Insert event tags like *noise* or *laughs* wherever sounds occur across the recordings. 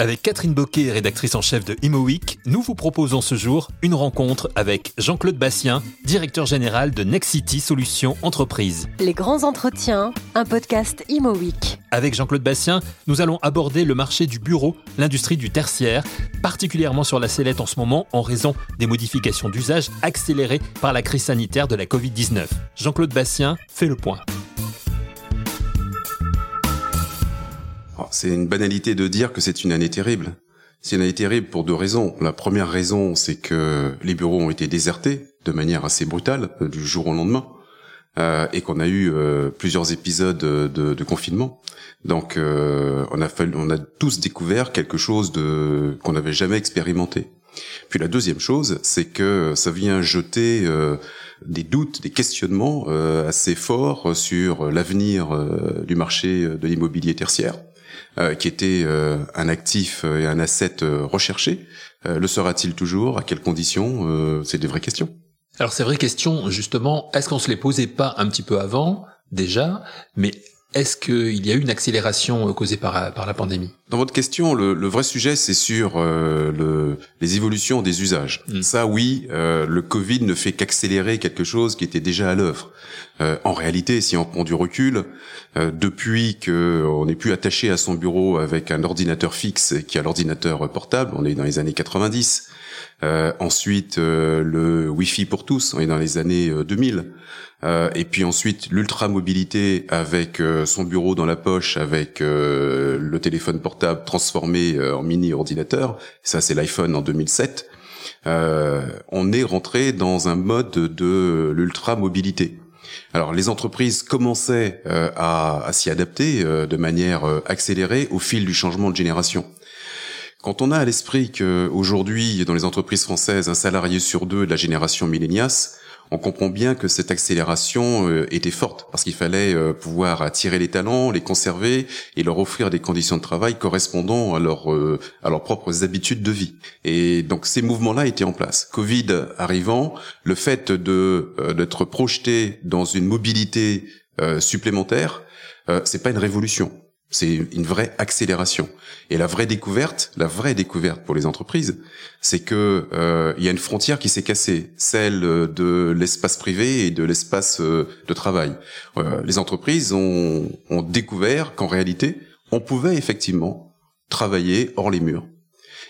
Avec Catherine Boquet, rédactrice en chef de Imo Week, nous vous proposons ce jour une rencontre avec Jean-Claude Bastien, directeur général de Nexity Solutions Entreprises. Les grands entretiens, un podcast Imo Week. Avec Jean-Claude Bastien, nous allons aborder le marché du bureau, l'industrie du tertiaire, particulièrement sur la sellette en ce moment en raison des modifications d'usage accélérées par la crise sanitaire de la Covid-19. Jean-Claude Bastien fait le point. C'est une banalité de dire que c'est une année terrible. C'est une année terrible pour deux raisons. La première raison, c'est que les bureaux ont été désertés de manière assez brutale euh, du jour au lendemain. Euh, et qu'on a eu euh, plusieurs épisodes de, confinement. Donc on a on a tous découvert quelque chose de qu'on n'avait jamais expérimenté. Puis la deuxième chose, c'est que ça vient jeter des doutes, des questionnements assez forts sur l'avenir du marché de l'immobilier tertiaire. Euh, qui était euh, un actif et un asset euh, recherché. le sera-t-il toujours? À quelles conditions? C'est des vraies questions. Alors ces vraies questions, justement, est-ce qu'on se les posait pas un petit peu avant? Déjà Mais est-ce qu'il y a eu une accélération euh, causée par, par la pandémie? Dans votre question, le, le vrai sujet, c'est sur euh, le, les évolutions des usages. Mm. Ça, oui, euh, le Covid ne fait qu'accélérer quelque chose qui était déjà à l'œuvre. en réalité, si on prend du recul, depuis que on n'est plus attaché à son bureau avec un ordinateur fixe qui a l'ordinateur portable, on est dans les années 90. Ensuite, le Wi-Fi pour tous, on est dans les années 2000. Euh, et puis ensuite l'ultra mobilité avec euh, son bureau dans la poche, avec euh, le téléphone portable transformé en mini ordinateur. Ça c'est l'iPhone en 2007. on est rentré dans un mode de l'ultra mobilité. Alors les entreprises commençaient à, à s'y adapter de manière accélérée au fil du changement de génération. Quand on a à l'esprit qu'aujourd'hui, dans les entreprises françaises, un salarié sur deux de la génération millénias on comprend bien que cette accélération euh, était forte parce qu'il fallait euh, pouvoir attirer les talents, les conserver et leur offrir des conditions de travail correspondant à, leur, euh, à leurs propres habitudes de vie. Et donc ces mouvements-là étaient en place. Covid arrivant, le fait d'être projeté dans une mobilité supplémentaire, c'est pas une révolution c'est une vraie accélération. Et la vraie découverte, la vraie découverte pour les entreprises, c'est que euh, il y a une frontière qui s'est cassée, celle de l'espace privé et de l'espace euh, de travail. Euh, les entreprises ont, ont découvert qu'en réalité, on pouvait effectivement travailler hors les murs.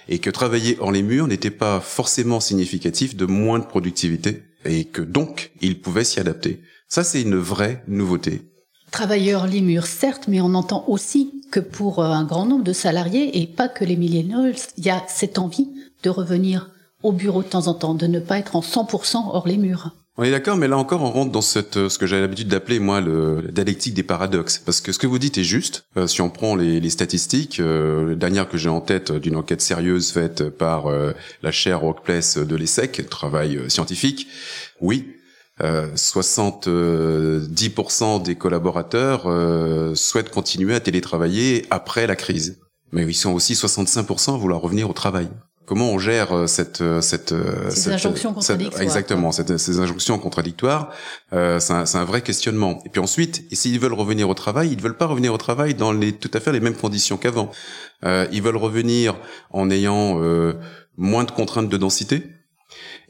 Et que travailler hors les murs n'était pas forcément significatif de moins de productivité. Et que donc, ils pouvaient s'y adapter. Ça, c'est une vraie nouveauté. Travailleurs Limur, certes, mais on entend aussi que pour euh, un grand nombre de salariés, et pas que les millennials, il y a cette envie de revenir au bureau de temps en temps, de ne pas être en 100% hors les murs. On est d'accord, mais là encore, on rentre dans cette, euh, ce que j'ai l'habitude d'appeler, moi, le, la dialectique des paradoxes. Parce que ce que vous dites est juste. Euh, si on prend les, les statistiques, euh, la dernière que j'ai en tête d'une enquête sérieuse faite par la chaire Workplace de l'ESSEC, travail scientifique, oui, 70% euh, des collaborateurs euh, souhaitent continuer à télétravailler après la crise. Mais ils sont aussi 65% à vouloir revenir au travail. Comment on gère euh, cette cette ces injonctions contradictoires exactement ces injonctions contradictoires c'est un, un, vrai questionnement. Et puis ensuite, s'ils veulent revenir au travail, ils ne veulent pas revenir au travail dans les tout à fait les mêmes conditions qu'avant. ils veulent revenir en ayant moins de contraintes de densité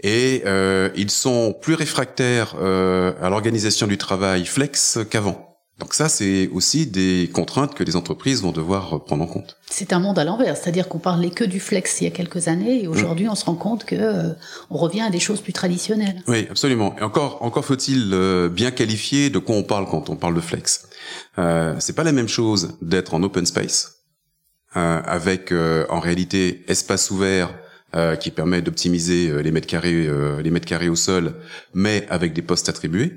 et euh, ils sont plus réfractaires euh, à l'organisation du travail flex qu'avant. Donc ça, c'est aussi des contraintes que les entreprises vont devoir prendre en compte. C'est un monde à l'envers, c'est-à-dire qu'on parlait que du flex il y a quelques années, et aujourd'hui, mm. on se rend compte que euh, on revient à des choses plus traditionnelles. Oui, absolument. Et encore, encore faut-il euh, bien qualifier de quoi on parle quand on parle de flex. Euh, c'est pas la même chose d'être en open space, euh, avec en réalité espace ouvert euh, qui permet d'optimiser euh, les mètres carrés, euh, les mètres carrés au sol, mais avec des postes attribués,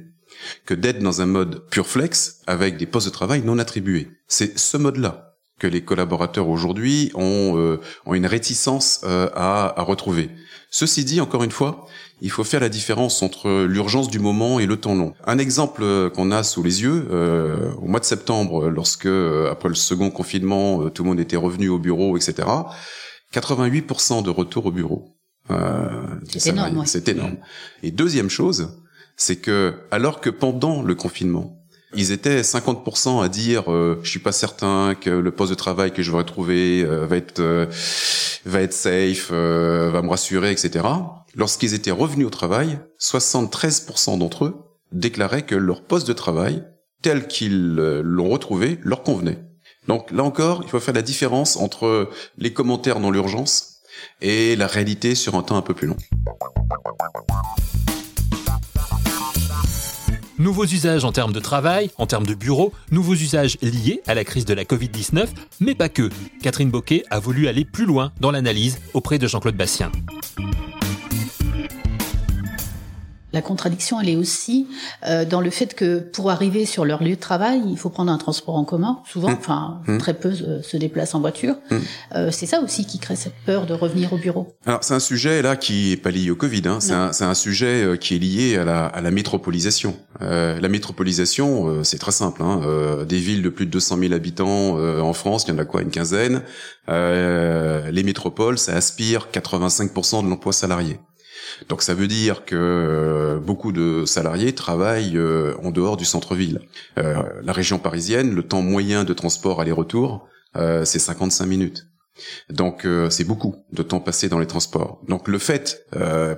que d'être dans un mode pure flex avec des postes de travail non attribués. C'est ce mode-là que les collaborateurs aujourd'hui ont, ont une réticence à, à retrouver. Ceci dit, encore une fois, il faut faire la différence entre l'urgence du moment et le temps long. Un exemple qu'on a sous les yeux, euh, au mois de septembre, lorsque, après le second confinement, tout le monde était revenu au bureau, etc., 88% de retour au bureau. Euh, c'est énorme. C'est énorme. Et deuxième chose, c'est que alors que pendant le confinement, Ils étaient 50% à dire euh, je suis pas certain que le poste de travail que je vais retrouver euh, va être euh, va être safe, euh, va me rassurer, etc. Lorsqu'ils étaient revenus au travail, 73% d'entre eux déclaraient que leur poste de travail tel qu'ils l'ont retrouvé leur convenait. Donc là encore, il faut faire la différence entre les commentaires dans l'urgence et la réalité sur un temps un peu plus long. Nouveaux usages en termes de travail, en termes de bureau, nouveaux usages liés à la crise de la Covid-19, mais pas que. Catherine Boquet a voulu aller plus loin dans l'analyse auprès de Jean-Claude Bastien. La contradiction, elle est aussi euh, dans le fait que pour arriver sur leur lieu de travail, il faut prendre un transport en commun. Souvent, mmh. enfin, mmh. très peu euh, se déplacent en voiture. Mmh. Euh, c'est ça aussi qui crée cette peur de revenir au bureau. Alors, c'est un sujet là qui est pas lié au Covid. Hein. C'est un, un, sujet euh, qui est lié à la, à la métropolisation. Euh, la métropolisation, c'est très simple. Hein. des villes de plus de 200 000 habitants en France, il y en a quoi, une quinzaine. les métropoles, ça aspire 85% de l'emploi salarié. Donc ça veut dire que euh, beaucoup de salariés travaillent euh, en dehors du centre-ville. Euh, la région parisienne, le temps moyen de transport aller-retour, c'est 55 minutes. Donc c'est beaucoup de temps passé dans les transports. Donc le fait,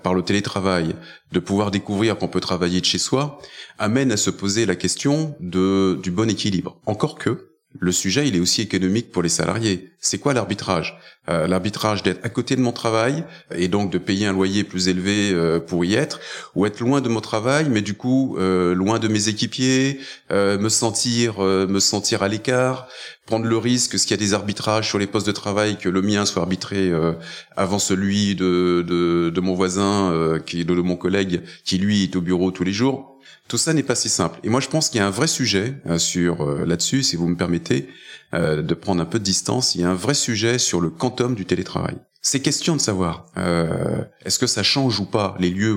par le télétravail, de pouvoir découvrir qu'on peut travailler de chez soi, amène à se poser la question de du bon équilibre. Encore que, le sujet, il est aussi économique pour les salariés. C'est quoi l'arbitrage? Euh, L'arbitrage d'être à côté de mon travail et donc de payer un loyer plus élevé euh, pour y être, ou être loin de mon travail, mais du coup euh, loin de mes équipiers, me sentir me sentir à l'écart, prendre le risque, s'il y a des arbitrages sur les postes de travail, que le mien soit arbitré avant celui de, de, de mon voisin, qui est de mon collègue, qui lui est au bureau tous les jours tout ça n'est pas si simple. Et moi, je pense qu'il y a un vrai sujet euh, sur euh, là-dessus, si vous me permettez euh, de prendre un peu de distance. Il y a un vrai sujet sur le quantum du télétravail. C'est question de savoir est-ce que ça change ou pas les lieux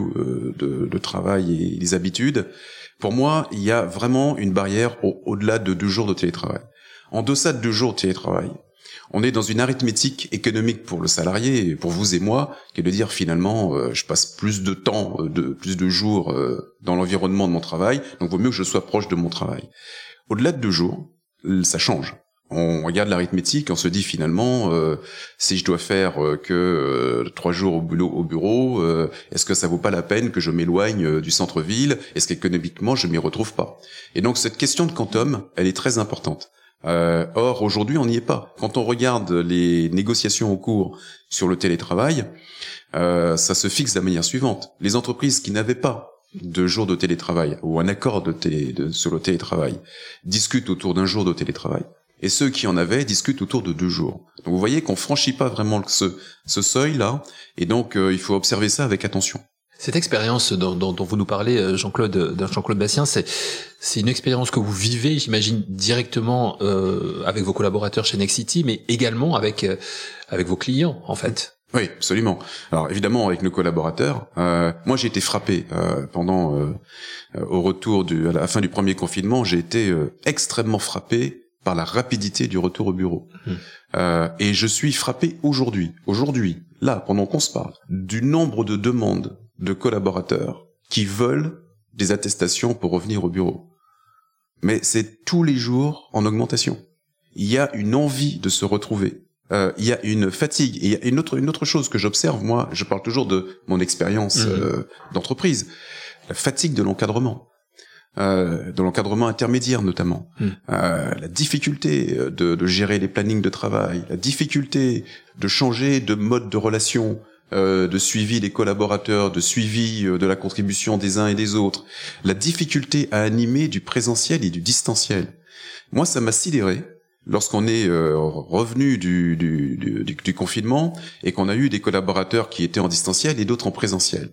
de, de, travail et les habitudes. Pour moi, il y a vraiment une barrière au-delà de deux jours de télétravail. En deçà de deux jours de télétravail, on est dans une arithmétique économique pour le salarié, pour vous et moi, qui est de dire finalement, euh, je passe plus de temps, euh, de plus de jours euh, dans l'environnement de mon travail, donc vaut mieux que je sois proche de mon travail. Au-delà de deux jours, ça change. On regarde l'arithmétique, on se dit finalement, si je dois faire que trois jours au bureau, est-ce que ça vaut pas la peine que je m'éloigne du centre-ville? Est-ce qu'économiquement je m'y retrouve pas? Et donc cette question de quantum, elle est très importante. Euh, or, aujourd'hui, on n'y est pas. Quand on regarde les négociations au cours sur le télétravail, euh, ça se fixe de la manière suivante. Les entreprises qui n'avaient pas de jour de télétravail ou un accord de télé, de, sur le télétravail discutent autour d'un jour de télétravail. Et ceux qui en avaient discutent autour de deux jours. Donc vous voyez qu'on franchit pas vraiment ce, ce seuil-là, et donc euh, il faut observer ça avec attention. Cette expérience dont, dont, dont, vous nous parlez, euh, Jean-Claude, euh, Jean-Claude Bastien, c'est c'est une expérience que vous vivez, j'imagine, directement euh, avec vos collaborateurs chez Nexity, mais également avec euh, avec vos clients, en fait. Oui, absolument. Alors évidemment avec nos collaborateurs. Euh, moi, j'ai été frappé pendant au retour du à la fin du premier confinement. J'ai été extrêmement frappé par la rapidité du retour au bureau. Mmh. et je suis frappé aujourd'hui, aujourd'hui, là, pendant qu'on se parle, du nombre de demandes de collaborateurs qui veulent des attestations pour revenir au bureau. Mais c'est tous les jours en augmentation. Il y a une envie de se retrouver. Euh, il y a une fatigue. Et il y a une autre, une autre chose que j'observe, moi, je parle toujours de mon expérience mmh. euh, d'entreprise, la fatigue de l'encadrement. Euh, de l'encadrement intermédiaire notamment, mmh. euh, la difficulté de, de, gérer les plannings de travail, la difficulté de changer de mode de relation, euh, de suivi des collaborateurs, de suivi euh, de la contribution des uns et des autres, la difficulté à animer du présentiel et du distanciel. Moi, ça m'a sidéré lorsqu'on est euh, revenu du, du, du, confinement et qu'on a eu des collaborateurs qui étaient en distanciel et d'autres en présentiel.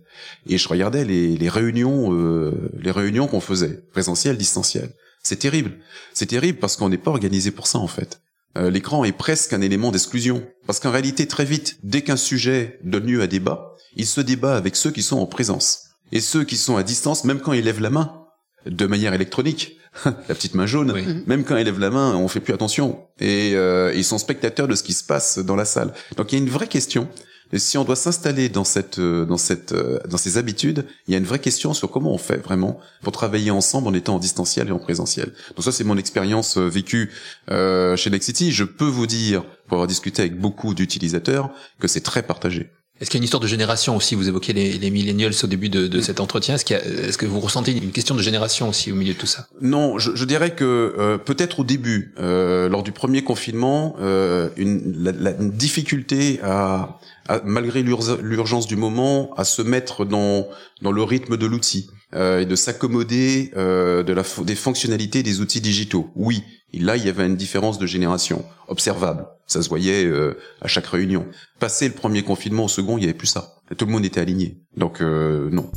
Et je regardais les, les réunions, les réunions qu'on faisait, présentiel, distanciel. C'est terrible. C'est terrible parce qu'on n'est pas organisé pour ça en fait. Euh, l'écran est presque un élément d'exclusion. Parce qu'en réalité, très vite, dès qu'un sujet donne lieu à débat, il se débat avec ceux qui sont en présence. Et ceux qui sont à distance, même quand ils lèvent la main, de manière électronique, *laughs* la petite main jaune, même quand ils lèvent la main, on fait plus attention. Et euh, ils sont spectateurs de ce qui se passe dans la salle. Donc il y a une vraie question Et si on doit s'installer dans cette, euh, dans cette, euh, dans ces habitudes, il y a une vraie question sur comment on fait vraiment pour travailler ensemble en étant en distanciel et en présentiel. Donc ça, c'est mon expérience euh, vécue chez Nexity. Je peux vous dire, pour avoir discuté avec beaucoup d'utilisateurs, que c'est très partagé. Est-ce qu'il y a une histoire de génération aussi Vous évoquez les, les millennials au début de, de cet entretien. Est-ce, qu'il y a, est-ce que vous ressentez une question de génération aussi au milieu de tout ça? Non, je, je dirais que euh, peut-être au début, euh, lors du premier confinement, euh, une, la, la, une difficulté à, à malgré l'urgence du moment, à se mettre dans dans le rythme de l'outil et de s'accommoder euh, des fonctionnalités des outils digitaux. Oui, là il y avait une différence de génération observable. Ça se voyait euh, à chaque réunion. Passé le premier confinement au second, il n'y avait plus ça. Tout le monde était aligné. Donc euh, non.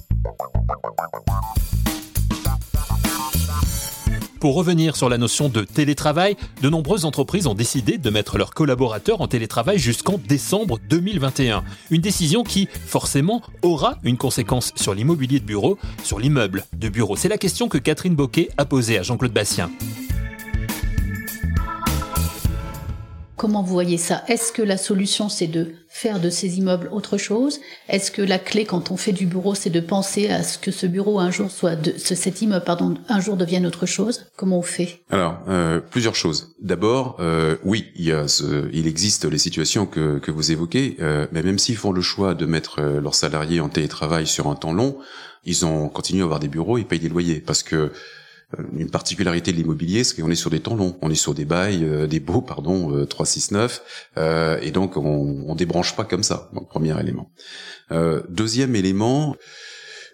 Pour revenir sur la notion de télétravail, de nombreuses entreprises ont décidé de mettre leurs collaborateurs en télétravail jusqu'en décembre 2021. Une décision qui, forcément, aura une conséquence sur l'immobilier de bureau, sur l'immeuble de bureau. C'est la question que Catherine Boquet a posée à Jean-Claude Bastien. Comment vous voyez ça? Est-ce que la solution, c'est de faire de ces immeubles autre chose? Est-ce que la clé, quand on fait du bureau, c'est de penser à ce que ce bureau un jour soit, ce, cet immeuble, pardon, un jour devienne autre chose? Comment on fait? Alors, euh, plusieurs choses. D'abord, euh, oui, il, existe les situations que, que vous évoquez, euh, mais même s'ils font le choix de mettre leurs salariés en télétravail sur un temps long, ils ont continué à avoir des bureaux et payent des loyers. Parce que une particularité de l'immobilier, c'est qu'on est sur des temps longs. On est sur des bails, euh, des baux, pardon, euh, 369, euh, et donc on, on débranche pas comme ça. Donc premier élément. Euh, deuxième élément,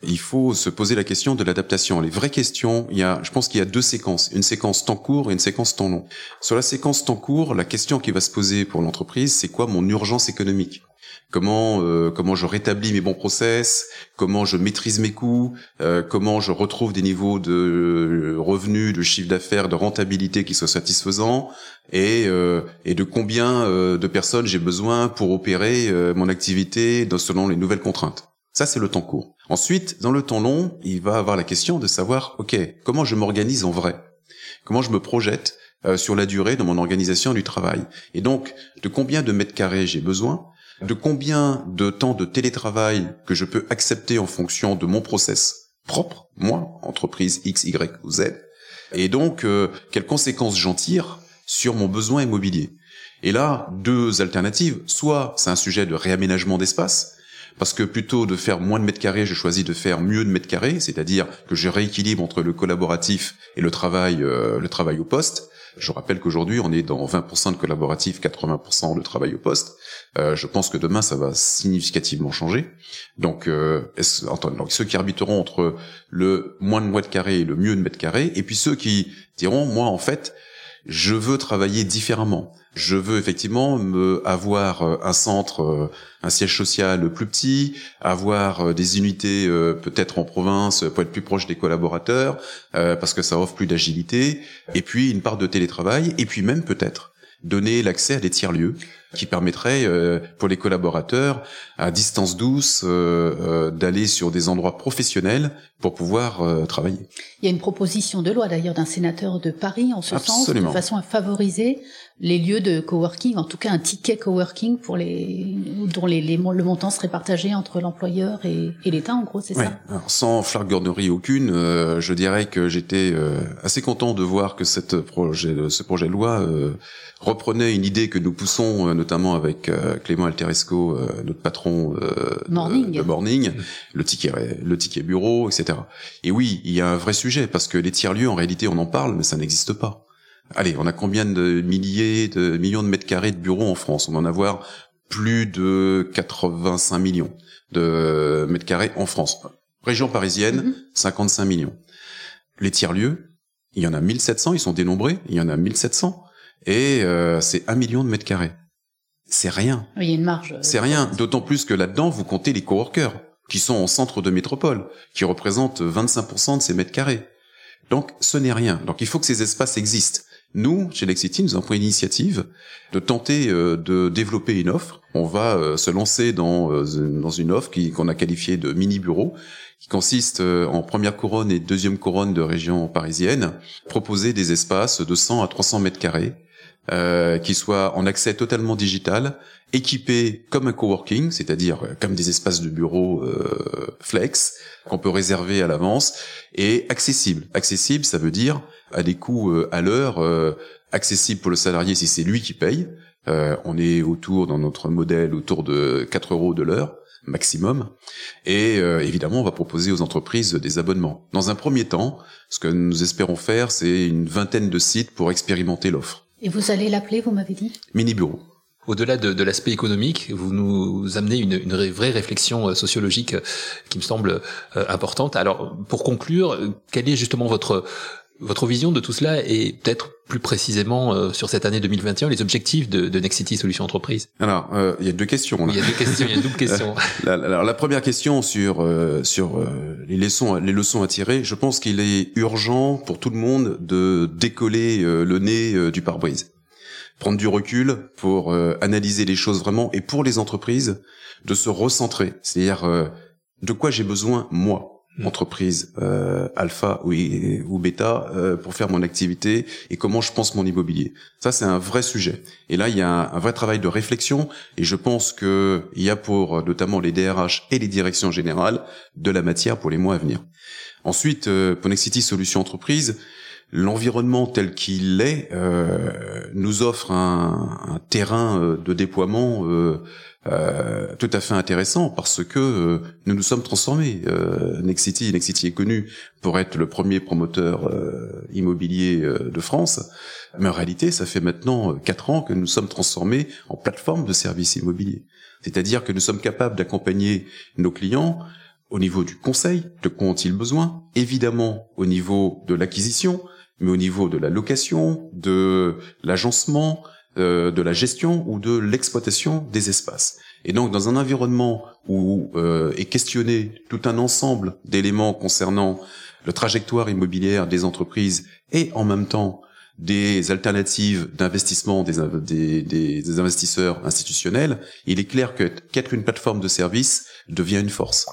il faut se poser la question de l'adaptation. Les vraies questions, il y a, je pense qu'il y a deux séquences, une séquence temps court et une séquence temps long. Sur la séquence temps court, la question qui va se poser pour l'entreprise, c'est quoi mon urgence économique? Comment euh, comment je rétablis mes bons process, comment je maîtrise mes coûts, euh, comment je retrouve des niveaux de euh, revenus, de chiffre d'affaires, de rentabilité qui soient satisfaisants? Et et de combien de personnes j'ai besoin pour opérer mon activité selon les nouvelles contraintes? Ça c'est le temps court. Ensuite, dans le temps long, il va avoir la question de savoir OK, comment je m'organise en vrai? Comment je me projette sur la durée de mon organisation du travail? Et donc, de combien de mètres carrés j'ai besoin? De combien de temps de télétravail que je peux accepter en fonction de mon process propre, moi, entreprise X, Y ou Z, et donc euh, quelles conséquences j'en tire sur mon besoin immobilier? Et là, deux alternatives. Soit c'est un sujet de réaménagement d'espace, parce que plutôt de faire moins de mètres carrés, je choisis de faire mieux de mètres carrés, c'est-à-dire que je rééquilibre entre le collaboratif et le travail, euh, le travail au poste. Je rappelle qu'aujourd'hui, on est dans 20% de collaboratif, 80% de travail au poste. Euh, je pense que demain, ça va significativement changer. Donc, euh, donc, ceux qui arbitreront entre le moins de mètres carrés et le mieux de mètres carrés, et puis ceux qui diront, moi, en fait, je veux travailler différemment. Je veux effectivement me avoir euh, un centre, euh, un siège social plus petit, avoir euh, des unités peut-être en province pour être plus proche des collaborateurs, parce que ça offre plus d'agilité, et puis une part de télétravail, et puis même peut-être donner l'accès à des tiers-lieux qui permettrait euh, pour les collaborateurs à distance douce euh, euh, d'aller sur des endroits professionnels pour pouvoir travailler. Il y a une proposition de loi d'ailleurs d'un sénateur de Paris en ce Absolument. sens, de façon à favoriser les lieux de coworking, en tout cas un ticket coworking pour les dont les, les le montant serait partagé entre l'employeur et, et l'État, en gros, c'est ouais. ça? Alors, sans flagornerie aucune, euh, je dirais que j'étais euh, assez content de voir que cette projet, ce projet de loi euh, reprenait une idée que nous poussons notamment avec Clément Alteresco, notre patron morning. de Morning, le ticket, le ticket bureau, etc. Et oui, il y a un vrai sujet parce que les tiers lieux, en réalité, on en parle, mais ça n'existe pas. Allez, on a combien de milliers, de millions de mètres carrés de bureaux en France? On va en avoir plus de 85 millions de mètres carrés en France. Région parisienne, 55 mhm. millions. Les tiers-lieux, il y en a 1700, ils sont dénombrés, il y en a 1700, et euh, c'est un million de mètres carrés. C'est rien. il y a une marge. C'est rien, d'autant plus que là-dedans, vous comptez les coworkers, qui sont en centre de métropole, qui représentent 25% de ces mètres carrés. Donc, ce n'est rien. Donc, il faut que ces espaces existent. Nous, chez Lexity, nous avons pris l'initiative de tenter euh, de développer une offre. On va euh, se lancer dans, euh, dans une offre qu'on a qualifiée de mini-bureau, qui consiste en première couronne et deuxième couronne de région parisienne, proposer des espaces de 100 à 300 mètres carrés euh, qui soit en accès totalement digital, équipé comme un coworking, c'est-à-dire euh, comme des espaces de bureau euh, flex qu'on peut réserver à l'avance, et accessible. Accessible, ça veut dire à des coûts euh, à l'heure, euh, accessible pour le salarié si c'est lui qui paye. Euh, on est autour dans notre modèle autour de 4 euros de l'heure maximum. Et évidemment, on va proposer aux entreprises des abonnements. Dans un premier temps, ce que nous espérons faire, c'est une vingtaine de sites pour expérimenter l'offre. Et vous allez l'appeler, vous m'avez dit? Mini bureau. Au-delà de, l'aspect économique, vous nous amenez une, une vraie réflexion euh, sociologique euh, qui me semble euh, importante. Alors, pour conclure, quelle est justement votre votre vision de tout cela et peut-être plus précisément sur cette année 2021 les objectifs de, de Next City Solutions Entreprise Alors, euh, il y a deux questions. Là. Il y a deux questions, il y a une double question. *laughs* alors, la première question sur sur les leçons les leçons à tirer, je pense qu'il est urgent pour tout le monde de décoller le nez du pare-brise prendre du recul pour euh, analyser les choses vraiment et pour les entreprises de se recentrer. C'est-à-dire euh, de quoi j'ai besoin moi, hmm. entreprise euh, alpha ou, ou bêta, pour faire mon activité et comment je pense mon immobilier. Ça c'est un vrai sujet. Et là il y a un, vrai travail de réflexion et je pense que il y a pour notamment les DRH et les directions générales de la matière pour les mois à venir. Ensuite, pour Nexity Solutions Entreprise, l'environnement tel qu'il est euh, nous offre un, un terrain euh, de déploiement euh, euh, tout à fait intéressant parce que euh, nous nous sommes transformés. Euh, Nexity, Nexity est connu pour être le premier promoteur immobilier de France, mais en réalité, ça fait maintenant quatre ans que nous sommes transformés en plateforme de services immobiliers. C'est-à-dire que nous sommes capables d'accompagner nos clients au niveau du conseil, de quoi ont-ils besoin, évidemment au niveau de l'acquisition, mais au niveau de la location, de l'agencement, euh, de la gestion ou de l'exploitation des espaces. Et donc dans un environnement où euh, est questionné tout un ensemble d'éléments concernant le trajectoire immobilière des entreprises et en même temps des alternatives d'investissement des, des, investisseurs institutionnels, il est clair que qu'être une plateforme de service devient une force.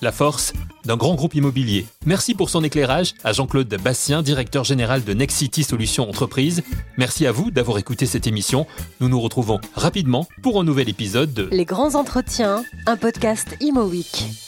La force d'un grand groupe immobilier. Merci pour son éclairage à Jean-Claude Bastien, directeur général de Nexity Solutions Entreprises. Merci à vous d'avoir écouté cette émission. Nous nous retrouvons rapidement pour un nouvel épisode de Les grands entretiens, un podcast Imo Week.